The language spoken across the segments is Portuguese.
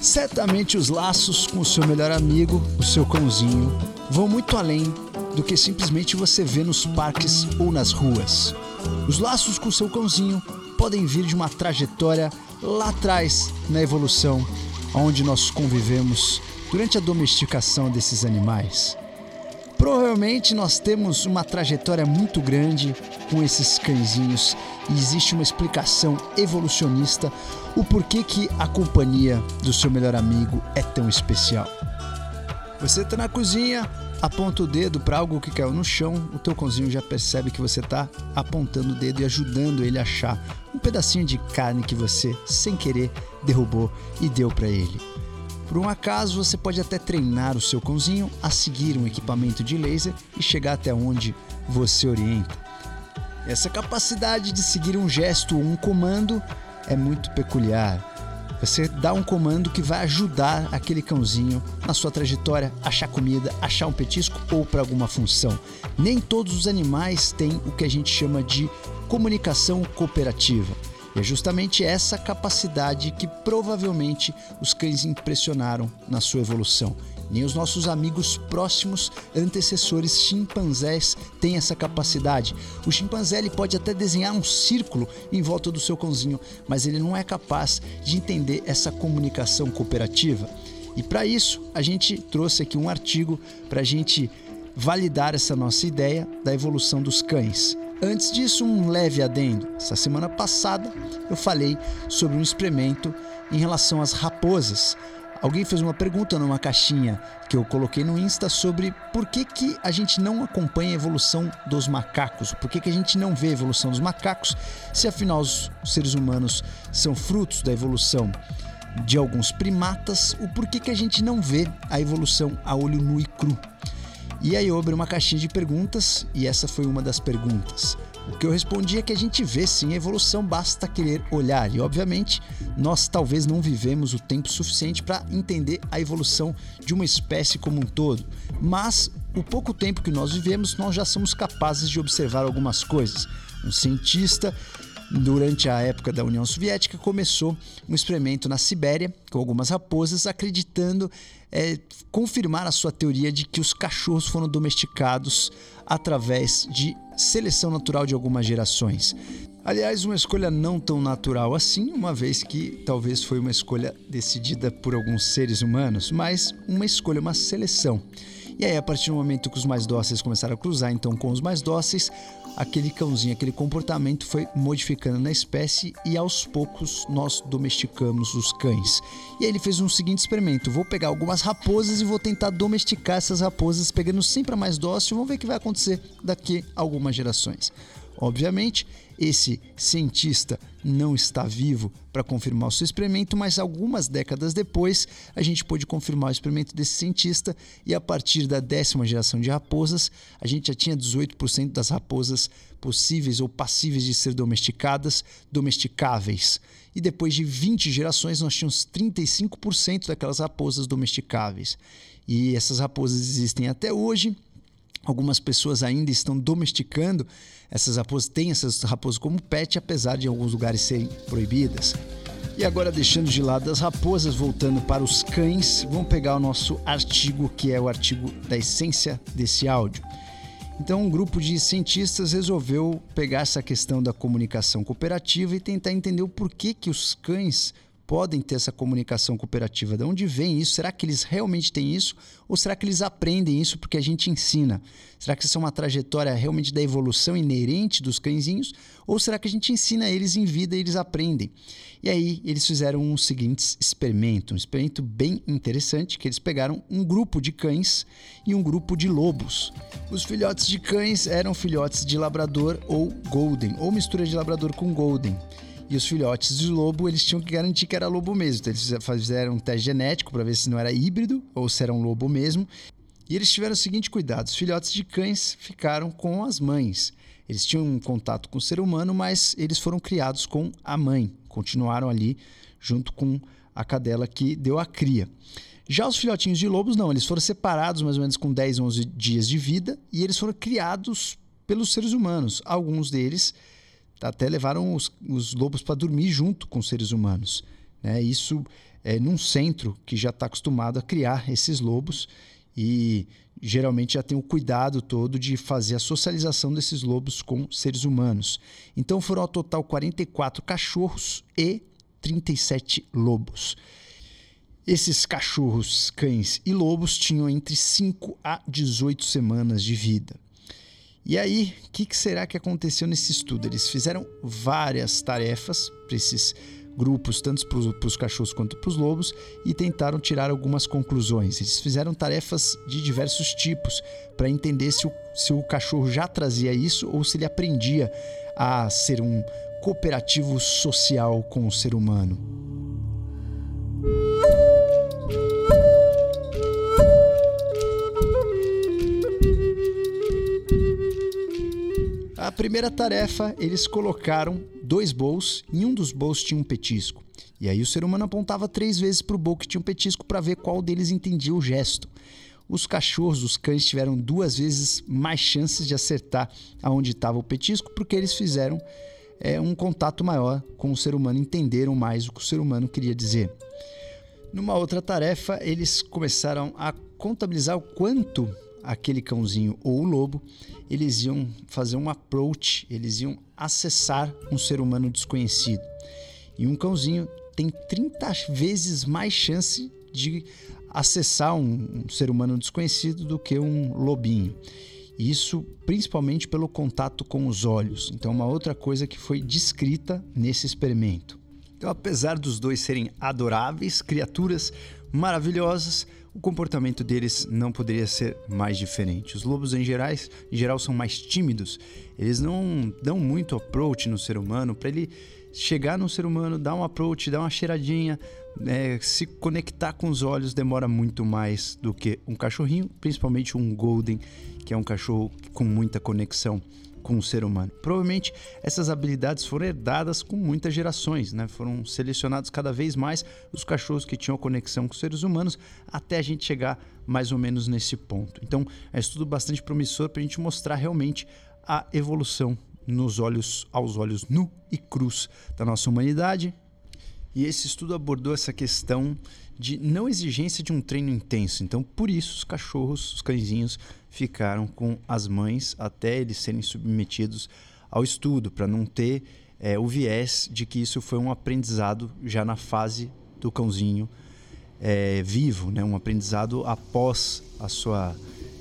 Certamente os laços com o seu melhor amigo, o seu cãozinho, vão muito além do que simplesmente você vê nos parques ou nas ruas. Os laços com o seu cãozinho podem vir de uma trajetória lá atrás na evolução, onde nós convivemos durante a domesticação desses animais. Provavelmente nós temos uma trajetória muito grande com esses cãezinhos e existe uma explicação evolucionista o porquê que a companhia do seu melhor amigo é tão especial. Você está na cozinha, aponta o dedo para algo que caiu no chão, o teu cãozinho já percebe que você está apontando o dedo e ajudando ele a achar um pedacinho de carne que você, sem querer, derrubou e deu para ele. Por um acaso, você pode até treinar o seu cãozinho a seguir um equipamento de laser e chegar até onde você orienta. Essa capacidade de seguir um gesto ou um comando é muito peculiar. Você dá um comando que vai ajudar aquele cãozinho na sua trajetória achar comida, achar um petisco ou para alguma função. Nem todos os animais têm o que a gente chama de comunicação cooperativa. E é justamente essa capacidade que provavelmente os cães impressionaram na sua evolução. Nem os nossos amigos próximos antecessores chimpanzés têm essa capacidade. O chimpanzé ele pode até desenhar um círculo em volta do seu cãozinho, mas ele não é capaz de entender essa comunicação cooperativa. E para isso, a gente trouxe aqui um artigo para a gente validar essa nossa ideia da evolução dos cães. Antes disso, um leve adendo. Essa semana passada eu falei sobre um experimento em relação às raposas. Alguém fez uma pergunta numa caixinha que eu coloquei no Insta sobre por que, que a gente não acompanha a evolução dos macacos, por que, que a gente não vê a evolução dos macacos, se afinal os seres humanos são frutos da evolução de alguns primatas, o porquê que a gente não vê a evolução a olho nu e cru. E aí eu abri uma caixinha de perguntas e essa foi uma das perguntas. O que eu respondi é que a gente vê sim a evolução, basta querer olhar. E obviamente, nós talvez não vivemos o tempo suficiente para entender a evolução de uma espécie como um todo. Mas o pouco tempo que nós vivemos, nós já somos capazes de observar algumas coisas. Um cientista Durante a época da União Soviética, começou um experimento na Sibéria com algumas raposas, acreditando é, confirmar a sua teoria de que os cachorros foram domesticados através de seleção natural de algumas gerações. Aliás, uma escolha não tão natural assim, uma vez que talvez foi uma escolha decidida por alguns seres humanos, mas uma escolha, uma seleção. E aí, a partir do momento que os mais dóceis começaram a cruzar então com os mais dóceis, aquele cãozinho, aquele comportamento foi modificando na espécie e aos poucos nós domesticamos os cães. E aí ele fez um seguinte experimento: vou pegar algumas raposas e vou tentar domesticar essas raposas, pegando sempre a mais dócil, vamos ver o que vai acontecer daqui a algumas gerações. Obviamente, esse cientista não está vivo para confirmar o seu experimento, mas algumas décadas depois a gente pôde confirmar o experimento desse cientista e a partir da décima geração de raposas, a gente já tinha 18% das raposas possíveis ou passíveis de ser domesticadas, domesticáveis. E depois de 20 gerações, nós tínhamos 35% daquelas raposas domesticáveis. E essas raposas existem até hoje Algumas pessoas ainda estão domesticando essas raposas, têm essas raposas como pet, apesar de em alguns lugares serem proibidas. E agora, deixando de lado as raposas, voltando para os cães, vamos pegar o nosso artigo, que é o artigo da essência desse áudio. Então, um grupo de cientistas resolveu pegar essa questão da comunicação cooperativa e tentar entender o porquê que os cães podem ter essa comunicação cooperativa? De onde vem isso? Será que eles realmente têm isso? Ou será que eles aprendem isso porque a gente ensina? Será que isso é uma trajetória realmente da evolução inerente dos cãezinhos? Ou será que a gente ensina eles em vida e eles aprendem? E aí eles fizeram um seguinte experimento, um experimento bem interessante, que eles pegaram um grupo de cães e um grupo de lobos. Os filhotes de cães eram filhotes de labrador ou golden, ou mistura de labrador com golden. E os filhotes de lobo, eles tinham que garantir que era lobo mesmo. Então, eles fizeram um teste genético para ver se não era híbrido ou se era um lobo mesmo. E eles tiveram o seguinte cuidado: os filhotes de cães ficaram com as mães. Eles tinham um contato com o ser humano, mas eles foram criados com a mãe. Continuaram ali junto com a cadela que deu a cria. Já os filhotinhos de lobos, não, eles foram separados mais ou menos com 10, 11 dias de vida e eles foram criados pelos seres humanos. Alguns deles até levaram os, os lobos para dormir junto com os seres humanos. Né? Isso é num centro que já está acostumado a criar esses lobos e geralmente já tem o cuidado todo de fazer a socialização desses lobos com seres humanos. Então foram ao total 44 cachorros e 37 lobos. Esses cachorros, cães e lobos tinham entre 5 a 18 semanas de vida. E aí, o que, que, será que aconteceu nesse estudo? Eles fizeram várias tarefas para esses grupos, tanto para os cachorros quanto para os lobos, e tentaram tirar algumas conclusões. Eles fizeram tarefas de diversos tipos para entender se o, se o cachorro já trazia isso ou se ele aprendia a ser um cooperativo social com o ser humano. Primeira tarefa, eles colocaram dois bowls e um dos bowls tinha um petisco. E aí o ser humano apontava três vezes para o bowl que tinha um petisco para ver qual deles entendia o gesto. Os cachorros, os cães, tiveram duas vezes mais chances de acertar aonde estava o petisco, porque eles fizeram é, um contato maior com o ser humano, entenderam mais o que o ser humano queria dizer. Numa outra tarefa, eles começaram a contabilizar o quanto aquele cãozinho ou o lobo, eles iam fazer um approach, eles iam acessar um ser humano desconhecido. E um cãozinho tem 30 vezes mais chance de acessar um, um ser humano desconhecido do que um lobinho. Isso principalmente pelo contato com os olhos. Então, uma outra coisa que foi descrita nesse experimento. Então, apesar dos dois serem adoráveis, criaturas maravilhosas, o comportamento deles não poderia ser mais diferente. Os lobos em, gerais, em geral são mais tímidos, eles não dão muito approach no ser humano. Para ele chegar no ser humano, dar um approach, dar uma cheiradinha, é, se conectar com os olhos demora muito mais do que um cachorrinho, principalmente um Golden, que é um cachorro com muita conexão com o ser humano. Provavelmente essas habilidades foram herdadas com muitas gerações, né? Foram selecionados cada vez mais os cachorros que tinham conexão com os seres humanos até a gente chegar mais ou menos nesse ponto. Então, é estudo bastante promissor para a gente mostrar realmente a evolução nos olhos aos olhos nu e cruz da nossa humanidade. E esse estudo abordou essa questão de não exigência de um treino intenso. Então, por isso, os cachorros, os cãezinhos, ficaram com as mães até eles serem submetidos ao estudo, para não ter é, o viés de que isso foi um aprendizado já na fase do cãozinho é, vivo, né? um aprendizado após a sua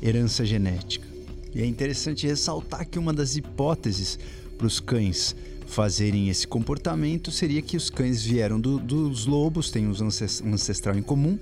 herança genética. E é interessante ressaltar que uma das hipóteses para os cães fazerem esse comportamento seria que os cães vieram do, dos lobos, têm um ancestral em comum,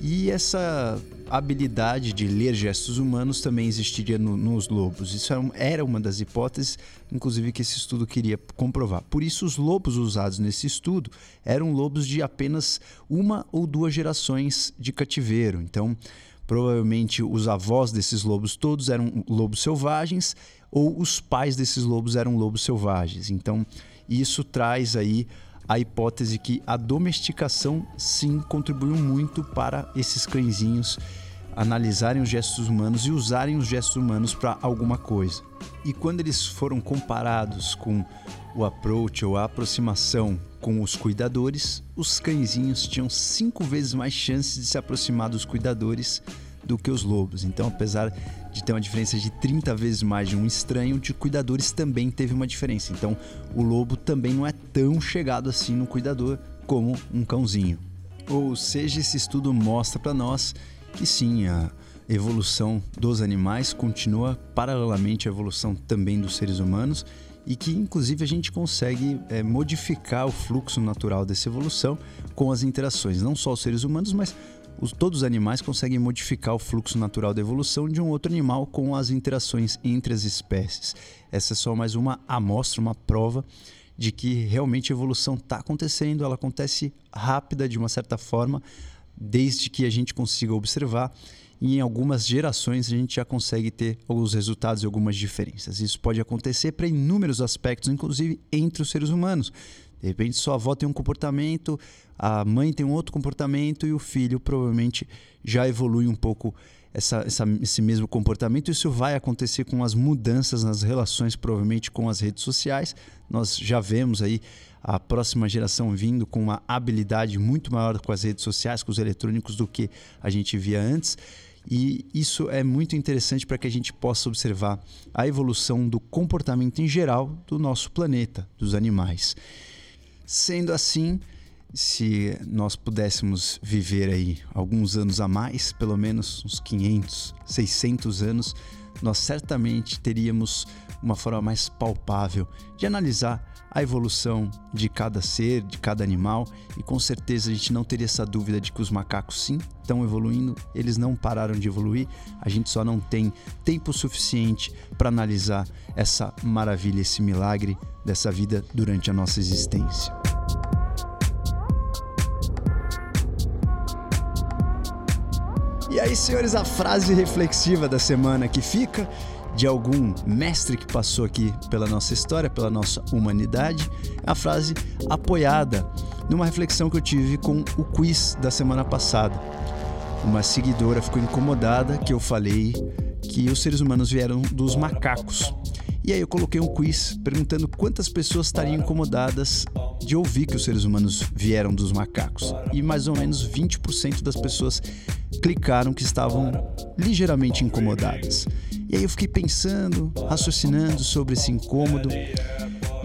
e essa habilidade de ler gestos humanos também existiria no, nos lobos. Isso era uma das hipóteses, inclusive, que esse estudo queria comprovar. Por isso, os lobos usados nesse estudo eram lobos de apenas uma ou duas gerações de cativeiro. Então, provavelmente os avós desses lobos todos eram lobos selvagens ou os pais desses lobos eram lobos selvagens. Então, isso traz aí a hipótese que a domesticação sim contribuiu muito para esses cãezinhos analisarem os gestos humanos e usarem os gestos humanos para alguma coisa. E quando eles foram comparados com o approach ou a aproximação com os cuidadores, os cãezinhos tinham cinco vezes mais chances de se aproximar dos cuidadores do que os lobos. Então, apesar de ter uma diferença de 30 vezes mais de um estranho, de cuidadores também teve uma diferença. Então, o lobo também não é tão chegado assim no cuidador como um cãozinho. Ou seja, esse estudo mostra para nós que sim, a evolução dos animais continua paralelamente à evolução também dos seres humanos e que inclusive a gente consegue é, modificar o fluxo natural dessa evolução com as interações, não só os seres humanos, mas os, todos os animais conseguem modificar o fluxo natural da evolução de um outro animal com as interações entre as espécies. Essa é só mais uma amostra, uma prova de que realmente a evolução está acontecendo, ela acontece rápida de uma certa forma, desde que a gente consiga observar e em algumas gerações a gente já consegue ter alguns resultados e algumas diferenças. Isso pode acontecer para inúmeros aspectos, inclusive entre os seres humanos. De repente, sua avó tem um comportamento, a mãe tem um outro comportamento e o filho provavelmente já evolui um pouco essa, essa, esse mesmo comportamento. Isso vai acontecer com as mudanças nas relações, provavelmente com as redes sociais. Nós já vemos aí a próxima geração vindo com uma habilidade muito maior com as redes sociais, com os eletrônicos, do que a gente via antes. E isso é muito interessante para que a gente possa observar a evolução do comportamento em geral do nosso planeta, dos animais. Sendo assim, se nós pudéssemos viver aí alguns anos a mais, pelo menos uns 500, 600 anos, nós certamente teríamos uma forma mais palpável de analisar a evolução de cada ser, de cada animal, e com certeza a gente não teria essa dúvida de que os macacos sim estão evoluindo, eles não pararam de evoluir, a gente só não tem tempo suficiente para analisar essa maravilha, esse milagre dessa vida durante a nossa existência. E aí, senhores, a frase reflexiva da semana que fica de algum mestre que passou aqui pela nossa história, pela nossa humanidade, é a frase apoiada numa reflexão que eu tive com o quiz da semana passada. Uma seguidora ficou incomodada que eu falei que os seres humanos vieram dos macacos. E aí eu coloquei um quiz perguntando quantas pessoas estariam incomodadas de ouvir que os seres humanos vieram dos macacos. E mais ou menos 20% das pessoas clicaram que estavam ligeiramente incomodadas. E aí eu fiquei pensando, raciocinando sobre esse incômodo.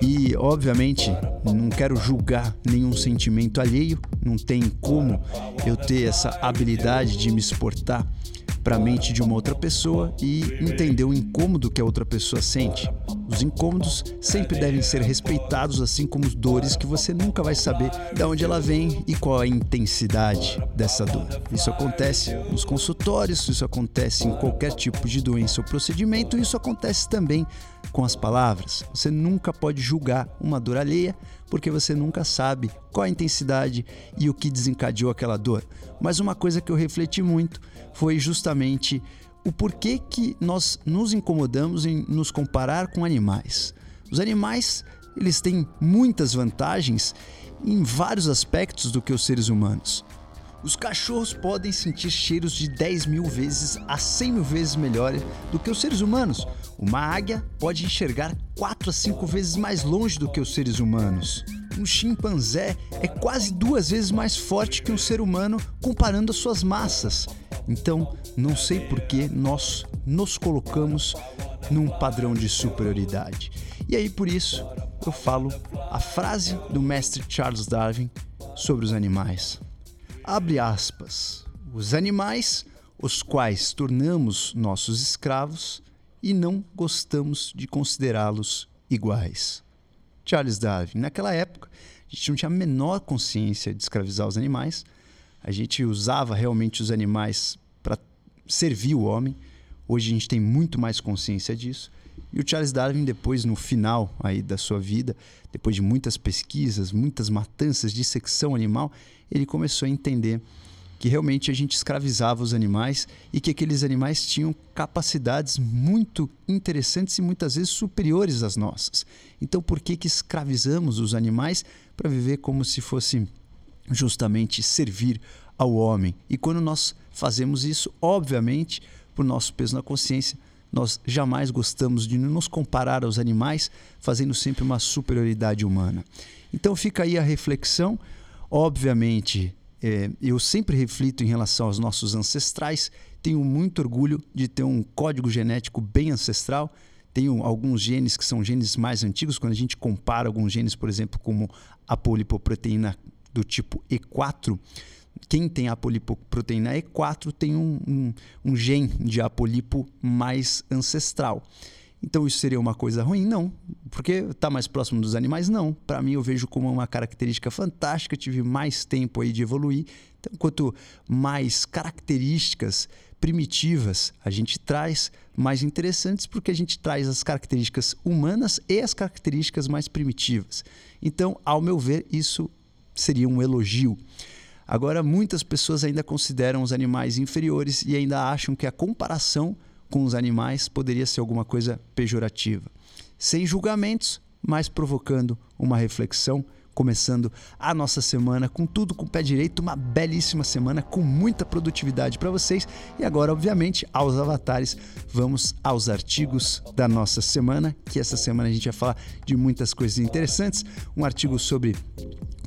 E, obviamente, não quero julgar nenhum sentimento alheio, não tem como eu ter essa habilidade de me exportar para a mente de uma outra pessoa e entender o incômodo que a outra pessoa sente. Os incômodos sempre devem ser respeitados, assim como as dores que você nunca vai saber de onde ela vem e qual a intensidade dessa dor. Isso acontece nos consultórios, isso acontece em qualquer tipo de doença ou procedimento, isso acontece também com as palavras. Você nunca pode julgar uma dor alheia porque você nunca sabe qual a intensidade e o que desencadeou aquela dor. Mas uma coisa que eu refleti muito foi justamente o porquê que nós nos incomodamos em nos comparar com animais. Os animais, eles têm muitas vantagens em vários aspectos do que os seres humanos. Os cachorros podem sentir cheiros de 10 mil vezes a 100 mil vezes melhor do que os seres humanos. Uma águia pode enxergar 4 a 5 vezes mais longe do que os seres humanos. Um chimpanzé é quase duas vezes mais forte que um ser humano comparando as suas massas. Então, não sei por que nós nos colocamos num padrão de superioridade. E aí, por isso, eu falo a frase do mestre Charles Darwin sobre os animais. Abre aspas. Os animais, os quais tornamos nossos escravos e não gostamos de considerá-los iguais. Charles Darwin, naquela época, a gente não tinha a menor consciência de escravizar os animais. A gente usava realmente os animais para servir o homem. Hoje a gente tem muito mais consciência disso. E o Charles Darwin, depois, no final aí da sua vida, depois de muitas pesquisas, muitas matanças, dissecção animal, ele começou a entender que realmente a gente escravizava os animais e que aqueles animais tinham capacidades muito interessantes e muitas vezes superiores às nossas. Então, por que, que escravizamos os animais para viver como se fosse justamente servir ao homem? E quando nós fazemos isso, obviamente, por nosso peso na consciência, nós jamais gostamos de nos comparar aos animais, fazendo sempre uma superioridade humana. Então fica aí a reflexão. Obviamente, é, eu sempre reflito em relação aos nossos ancestrais. Tenho muito orgulho de ter um código genético bem ancestral. Tenho alguns genes que são genes mais antigos. Quando a gente compara alguns genes, por exemplo, como a polipoproteína do tipo E4, quem tem apolipoproteína E4 tem um, um, um gene de apolipo mais ancestral. Então isso seria uma coisa ruim? Não. Porque está mais próximo dos animais? Não. Para mim eu vejo como uma característica fantástica, tive mais tempo aí de evoluir. Então, quanto mais características primitivas a gente traz, mais interessantes, porque a gente traz as características humanas e as características mais primitivas. Então, ao meu ver, isso seria um elogio. Agora, muitas pessoas ainda consideram os animais inferiores e ainda acham que a comparação com os animais poderia ser alguma coisa pejorativa. Sem julgamentos, mas provocando uma reflexão começando a nossa semana com tudo com o pé direito, uma belíssima semana com muita produtividade para vocês. E agora, obviamente, aos avatares, vamos aos artigos da nossa semana, que essa semana a gente vai falar de muitas coisas interessantes. Um artigo sobre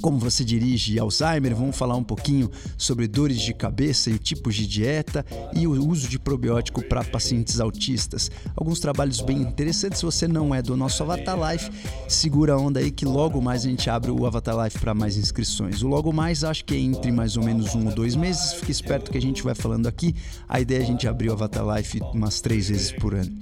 como você dirige Alzheimer, vamos falar um pouquinho sobre dores de cabeça e tipos de dieta e o uso de probiótico para pacientes autistas. Alguns trabalhos bem interessantes. Se você não é do nosso Avatar Life, segura a onda aí que logo mais a gente abre o Avatar Life para mais inscrições. O logo mais acho que é entre mais ou menos um ou dois meses. Fique esperto que a gente vai falando aqui. A ideia é a gente abrir o Avatar Life umas três vezes por ano.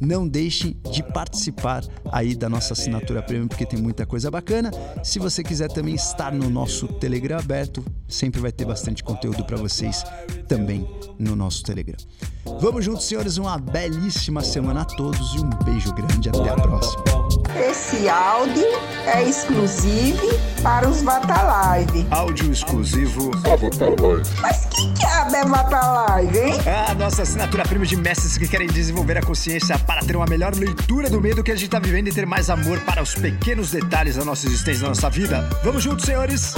Não deixem de participar aí da nossa assinatura premium porque tem muita coisa bacana. Se você quiser também estar no nosso Telegram aberto, sempre vai ter bastante conteúdo para vocês também no nosso Telegram. Vamos juntos, senhores, uma belíssima semana a todos e um beijo grande até a próxima. Esse áudio é exclusivo para os Vatalive. Áudio exclusivo Vatalive. Mas que diabo é Vatalive, hein? É a nossa assinatura premium de mestres que querem desenvolver a consciência para ter uma melhor leitura do medo que a gente está vivendo e ter mais amor para os pequenos detalhes da nossa existência, da nossa vida. Vamos juntos, senhores!